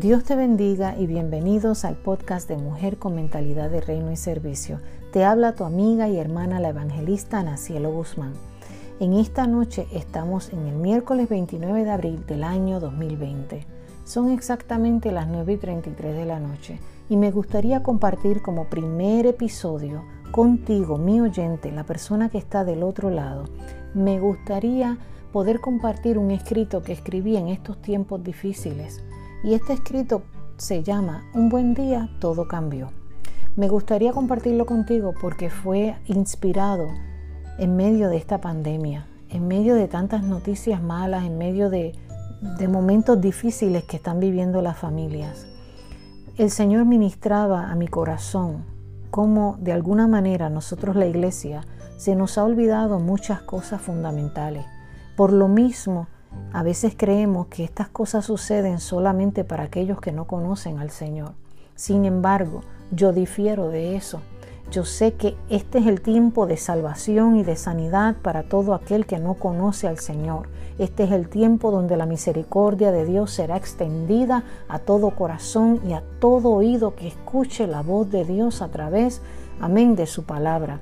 Dios te bendiga y bienvenidos al podcast de Mujer con Mentalidad de Reino y Servicio. Te habla tu amiga y hermana la evangelista Nacielo Guzmán. En esta noche estamos en el miércoles 29 de abril del año 2020. Son exactamente las 9 y 33 de la noche y me gustaría compartir como primer episodio contigo, mi oyente, la persona que está del otro lado. Me gustaría poder compartir un escrito que escribí en estos tiempos difíciles. Y este escrito se llama Un buen día, todo cambió. Me gustaría compartirlo contigo porque fue inspirado en medio de esta pandemia, en medio de tantas noticias malas, en medio de, momentos difíciles que están viviendo las familias. El Señor ministraba a mi corazón cómo de alguna manera nosotros la iglesia se nos ha olvidado muchas cosas fundamentales. Por lo mismo, a veces creemos que estas cosas suceden solamente para aquellos que no conocen al Señor. Sin embargo, yo difiero de eso. Yo sé que este es el tiempo de salvación y de sanidad para todo aquel que no conoce al Señor. Este es el tiempo donde la misericordia de Dios será extendida a todo corazón y a todo oído que escuche la voz de Dios a través, amén, de su palabra.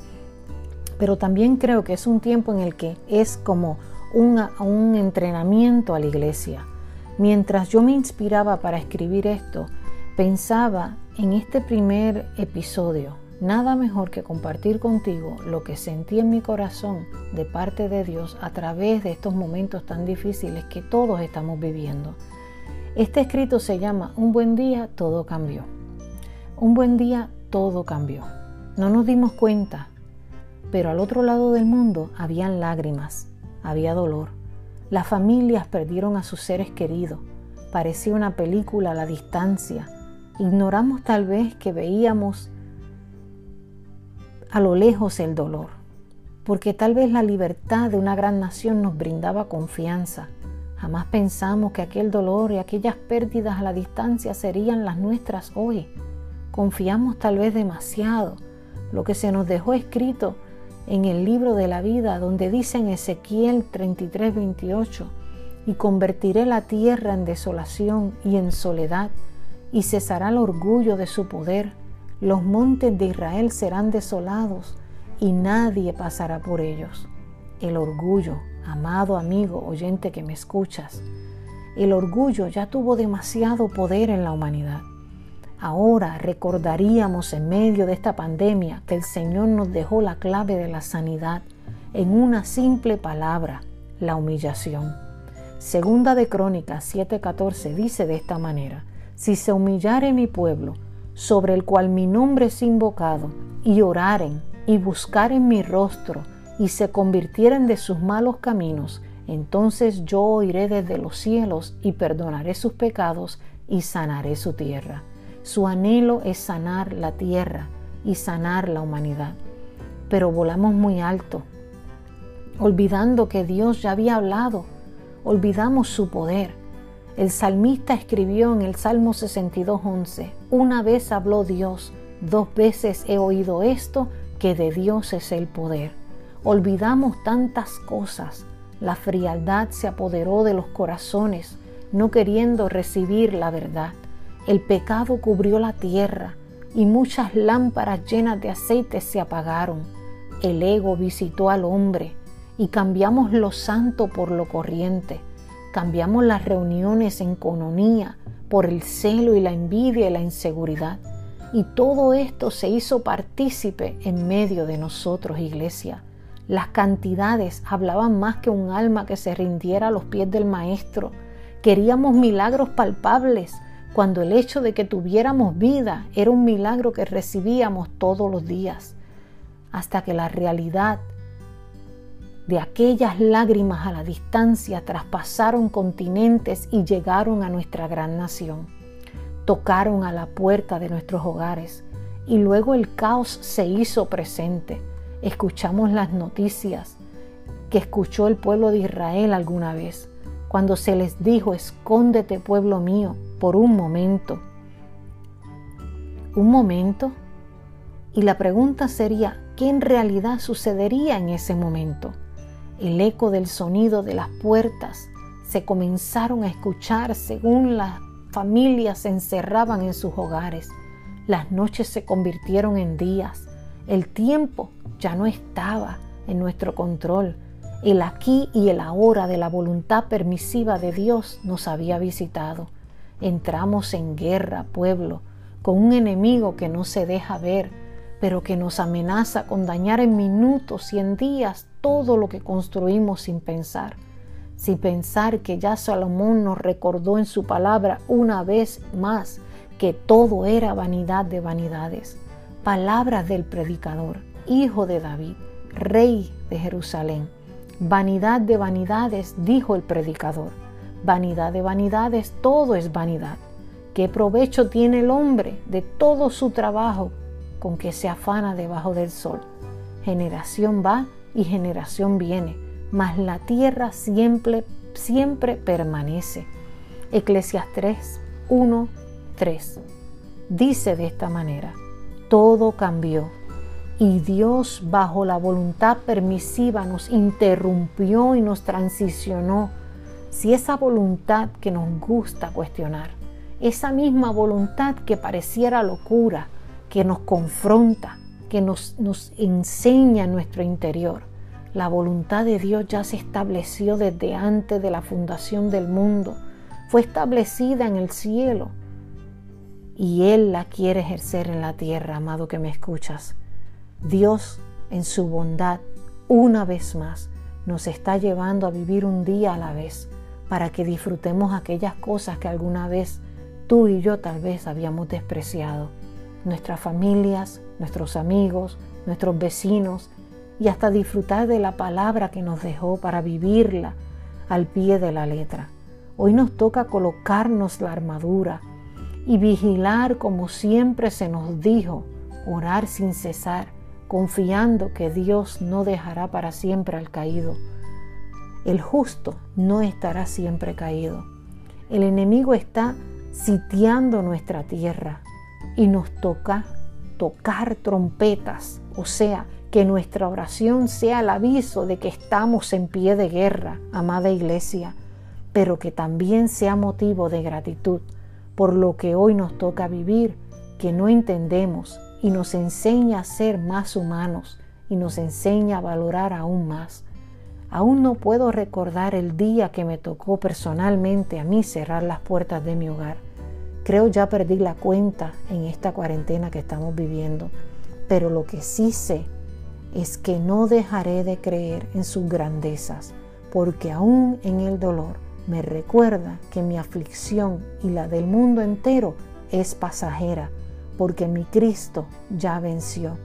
Pero también creo que es un tiempo en el que es como un, un entrenamiento a la iglesia. Mientras yo me inspiraba para escribir esto, pensaba en este primer episodio Nada mejor que compartir contigo lo que sentí en mi corazón de parte de Dios a través de estos momentos tan difíciles que todos estamos viviendo. Este escrito se llama Un buen día, todo cambió. Un buen día, todo cambió. No nos dimos cuenta, pero al otro lado del mundo habían lágrimas, había dolor. Las familias perdieron a sus seres queridos. Parecía una película a la distancia. Ignoramos tal vez que veíamos a lo lejos el dolor, porque tal vez la libertad de una gran nación nos brindaba confianza. Jamás pensamos que aquel dolor y aquellas pérdidas a la distancia serían las nuestras hoy. Confiamos tal vez demasiado lo que se nos dejó escrito en el libro de la vida, donde dice en Ezequiel 33, 28, y convertiré la tierra en desolación y en soledad, y cesará el orgullo de su poder los montes de Israel serán desolados y nadie pasará por ellos. El orgullo, amado amigo, oyente que me escuchas, el orgullo ya tuvo demasiado poder en la humanidad. Ahora recordaríamos en medio de esta pandemia que el Señor nos dejó la clave de la sanidad en una simple palabra, la humillación. Segunda de Crónicas 7:14 dice de esta manera, si se humillare mi pueblo, sobre el cual mi nombre es invocado, y oraren y buscaren mi rostro, y se convirtieren de sus malos caminos, entonces yo oiré desde los cielos y perdonaré sus pecados y sanaré su tierra. Su anhelo es sanar la tierra y sanar la humanidad. Pero volamos muy alto, olvidando que Dios ya había hablado, olvidamos su poder el salmista escribió en el Salmo 62.11, una vez habló Dios, dos veces he oído esto, que de Dios es el poder. Olvidamos tantas cosas, la frialdad se apoderó de los corazones, no queriendo recibir la verdad. El pecado cubrió la tierra y muchas lámparas llenas de aceite se apagaron. El ego visitó al hombre y cambiamos lo santo por lo corriente. Cambiamos las reuniones en cononía por el celo y la envidia y la inseguridad. Y todo esto se hizo partícipe en medio de nosotros, iglesia. Las cantidades hablaban más que un alma que se rindiera a los pies del Maestro. Queríamos milagros palpables, cuando el hecho de que tuviéramos vida era un milagro que recibíamos todos los días. Hasta que la realidad de aquellas lágrimas a la distancia traspasaron continentes y llegaron a nuestra gran nación. Tocaron a la puerta de nuestros hogares y luego el caos se hizo presente. Escuchamos las noticias que escuchó el pueblo de Israel alguna vez, cuando se les dijo, escóndete pueblo mío, por un momento. ¿Un momento? Y la pregunta sería, ¿qué en realidad sucedería en ese momento? El eco del sonido de las puertas se comenzaron a escuchar según la familias se encerraban en sus hogares. Las noches se convirtieron en días. El tiempo ya no estaba en nuestro control. El aquí y el ahora de la voluntad permisiva de Dios nos había visitado. Entramos en guerra, pueblo, con un enemigo que no se deja ver, pero que nos amenaza con dañar en minutos y en días todo lo que construimos sin pensar. Sin pensar que ya Salomón nos recordó en su palabra una vez más que todo era vanidad de vanidades. Palabras del predicador, hijo de David, rey de Jerusalén. Vanidad de vanidades, dijo el predicador. Vanidad de vanidades, todo es vanidad. ¿Qué provecho tiene el hombre de todo su trabajo con que se afana debajo del sol? Generación va y generación viene, mas la tierra siempre, siempre permanece. Eclesiastes 1, 3. Dice de esta manera, todo cambió y Dios bajo la voluntad permisiva nos interrumpió y nos transicionó. Si esa voluntad que nos gusta cuestionar, esa misma voluntad que pareciera locura, que nos confronta, que nos, nos enseña en nuestro interior, la voluntad de Dios ya se estableció desde antes de la fundación del mundo, fue establecida en el cielo y Él la quiere ejercer en la tierra, amado que me escuchas. Dios, en su bondad, una vez más, nos está llevando a vivir un día a la vez para que disfrutemos aquellas cosas que alguna vez tú y yo tal vez habíamos despreciado. Nuestras familias, nuestros amigos, nuestros vecinos y hasta disfrutar de la palabra que nos dejó para vivirla al pie de la letra. Hoy nos toca colocarnos la armadura y vigilar como siempre se nos dijo, orar sin cesar confiando que Dios no dejará para siempre al caído. El justo no estará siempre caído. El enemigo está sitiando nuestra tierra y nos toca tocar trompetas, o sea, que nuestra oración sea el aviso de que estamos en pie de guerra, amada iglesia, pero que también sea motivo de gratitud por lo que hoy nos toca vivir, que no entendemos y nos enseña a ser más humanos y nos enseña a valorar aún más. Aún no puedo recordar el día que me tocó personalmente a mí cerrar las puertas de mi hogar. Creo ya perdí la cuenta en esta cuarentena que estamos viviendo, pero lo que sí sé es que no dejaré de creer en sus grandezas, porque aún en el dolor me recuerda que mi aflicción y la del mundo entero es pasajera porque mi Cristo ya venció.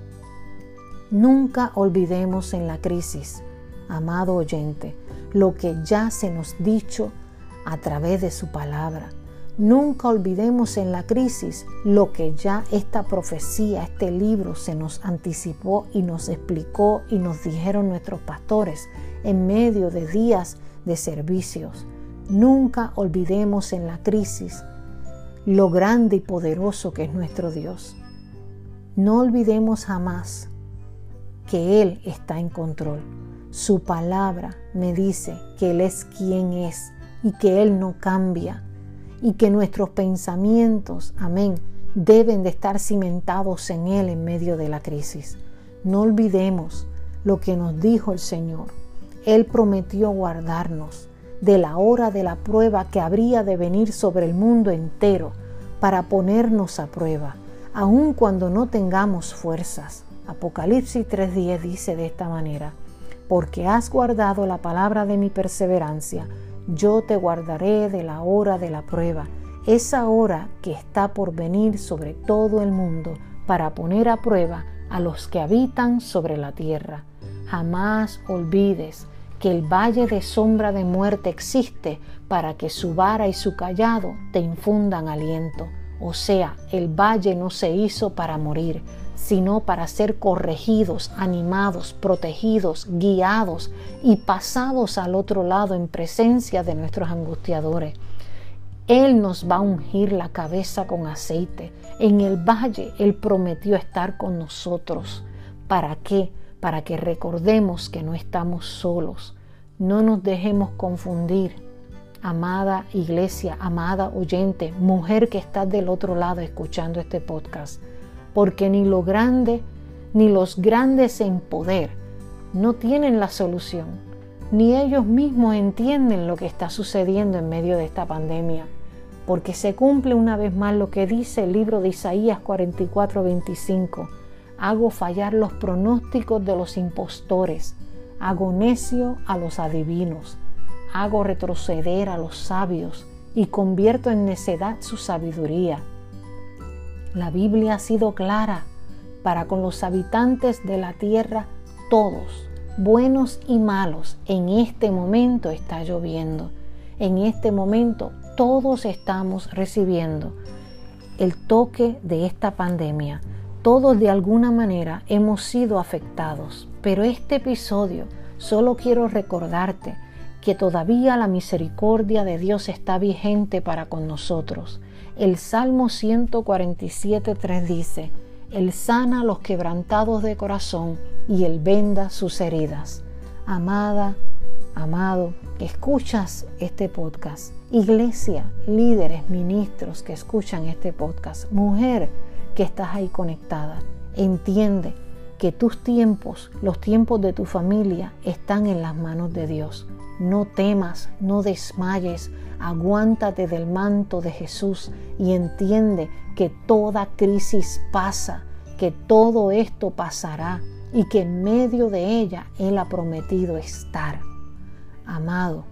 Nunca olvidemos en la crisis, amado oyente, lo que ya se nos dicho a través de su palabra. Nunca olvidemos en la crisis lo que ya esta profecía, este libro se nos anticipó y nos explicó y nos dijeron nuestros pastores en medio de días de servicios. Nunca olvidemos en la crisis lo grande y poderoso que es nuestro Dios. No olvidemos jamás que Él está en control. Su palabra me dice que Él es quien es y que Él no cambia y que nuestros pensamientos, amén, deben de estar cimentados en Él en medio de la crisis. No olvidemos lo que nos dijo el Señor. Él prometió guardarnos de la hora de la prueba que habría de venir sobre el mundo entero para ponernos a prueba, aun cuando no tengamos fuerzas. Apocalipsis 3.10 dice de esta manera, porque has guardado la palabra de mi perseverancia, yo te guardaré de la hora de la prueba, esa hora que está por venir sobre todo el mundo para poner a prueba a los que habitan sobre la tierra. Jamás olvides que el valle de sombra de muerte existe para que su vara y su callado te infundan aliento. O sea, el valle no se hizo para morir, sino para ser corregidos, animados, protegidos, guiados y pasados al otro lado en presencia de nuestros angustiadores. Él nos va a ungir la cabeza con aceite. En el valle Él prometió estar con nosotros. ¿Para qué? Para que recordemos que no estamos solos. No nos dejemos confundir. amada iglesia, amada oyente, mujer que estás del otro lado escuchando este podcast, porque ni lo grande ni los grandes en poder no tienen la solución, ni ellos mismos entienden lo que está sucediendo en medio de esta pandemia, porque se cumple una vez más lo que dice el libro de Isaías 44:25. Hago fallar los pronósticos de los impostores, hago necio a los adivinos, hago retroceder a los sabios y convierto en necedad su sabiduría. La Biblia ha sido clara para con los habitantes de la tierra, todos, buenos y malos, en este momento está lloviendo. En este momento todos estamos recibiendo el toque de esta pandemia. Todos de alguna manera hemos sido afectados, pero este episodio solo quiero recordarte que todavía la misericordia de Dios está vigente para con nosotros. El Salmo 147.3 dice, Él sana los quebrantados de corazón y Él venda sus heridas. Amada, amado, que escuchas este podcast, iglesia, líderes, ministros que escuchan este podcast, mujer que estás ahí conectada, entiende que tus tiempos, los tiempos de tu familia están en las manos de Dios. No temas, no desmayes, aguántate del manto de Jesús y entiende que toda crisis pasa, que todo esto pasará y que en medio de ella Él ha prometido estar. Amado,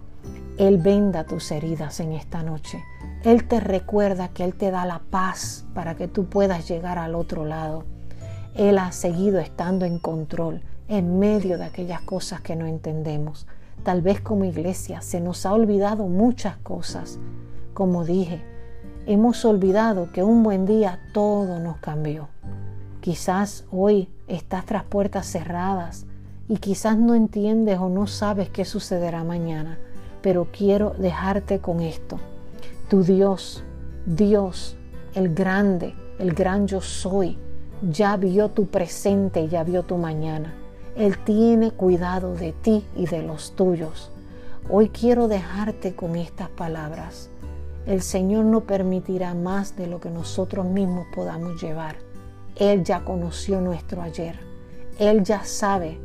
Él venda tus heridas en esta noche. Él te recuerda que Él te da la paz para que tú puedas llegar al otro lado. Él ha seguido estando en control en medio de aquellas cosas que no entendemos. Tal vez como iglesia se nos ha olvidado muchas cosas. Como dije, hemos olvidado que un buen día todo nos cambió. Quizás hoy estás tras puertas cerradas y quizás no entiendes o no sabes qué sucederá mañana, pero quiero dejarte con esto. Tu Dios, Dios, el grande, el gran yo soy, ya vio tu presente y ya vio tu mañana. Él tiene cuidado de ti y de los tuyos. Hoy quiero dejarte con estas palabras. El Señor no permitirá más de lo que nosotros mismos podamos llevar. Él ya conoció nuestro ayer. Él ya sabe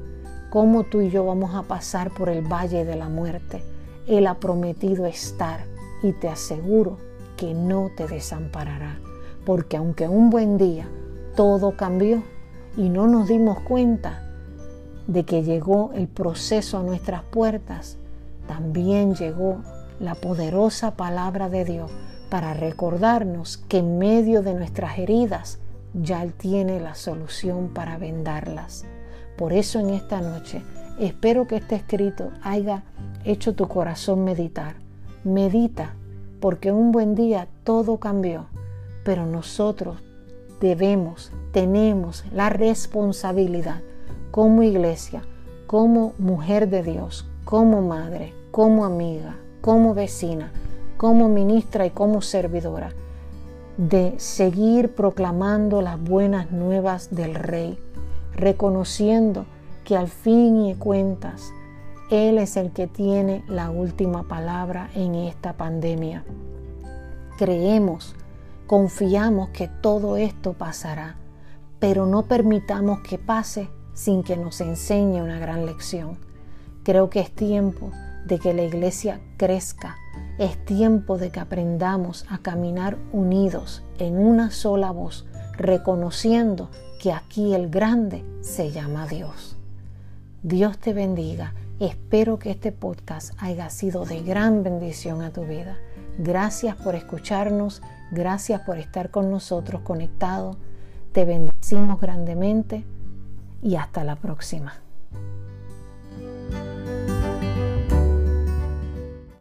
cómo tú y yo vamos a pasar por el valle de la muerte. Él ha prometido estar y te aseguro que no te desamparará. Porque aunque un buen día todo cambió y no nos dimos cuenta, de que llegó el proceso a nuestras puertas, también llegó la poderosa palabra de Dios para recordarnos que en medio de nuestras heridas ya Él tiene la solución para vendarlas. Por eso en esta noche espero que este escrito haya hecho tu corazón meditar. Medita, porque un buen día todo cambió, pero nosotros debemos, tenemos la responsabilidad como iglesia, como mujer de Dios, como madre, como amiga, como vecina, como ministra y como servidora, de seguir proclamando las buenas nuevas del Rey, reconociendo que al fin y cuentas Él es el que tiene la última palabra en esta pandemia. Creemos, confiamos que todo esto pasará, pero no permitamos que pase sin que nos enseñe una gran lección. Creo que es tiempo de que la iglesia crezca, es tiempo de que aprendamos a caminar unidos en una sola voz, reconociendo que aquí el grande se llama Dios. Dios te bendiga. Espero que este podcast haya sido de gran bendición a tu vida. Gracias por escucharnos, gracias por estar con nosotros conectados. Te bendecimos grandemente y hasta la próxima.